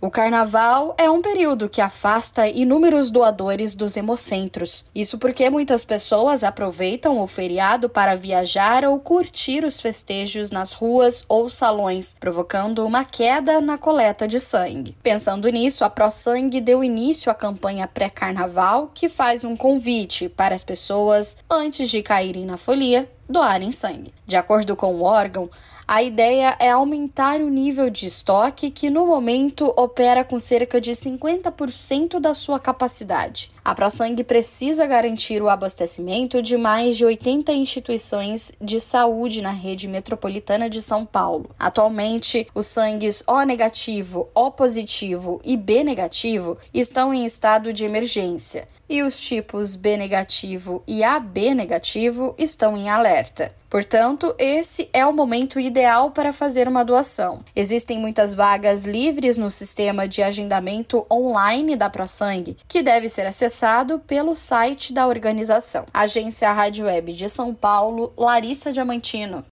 O carnaval é um período que afasta inúmeros doadores dos hemocentros. Isso porque muitas pessoas aproveitam o feriado para viajar ou curtir os festejos nas ruas ou salões, provocando uma queda na coleta de sangue. Pensando nisso, a ProSangue deu início à campanha pré-carnaval, que faz um convite para as pessoas, antes de caírem na folia, doarem sangue. De acordo com o órgão, a ideia é aumentar o nível de estoque, que no momento opera com cerca de 50% da sua capacidade. A ProSangue precisa garantir o abastecimento de mais de 80 instituições de saúde na rede metropolitana de São Paulo. Atualmente, os sangues O negativo, O positivo e B negativo estão em estado de emergência e os tipos B negativo e AB negativo estão em alerta. Portanto, esse é o momento ideal para fazer uma doação. Existem muitas vagas livres no sistema de agendamento online da ProSangue, que deve ser acessado pelo site da organização. Agência Rádio Web de São Paulo, Larissa Diamantino.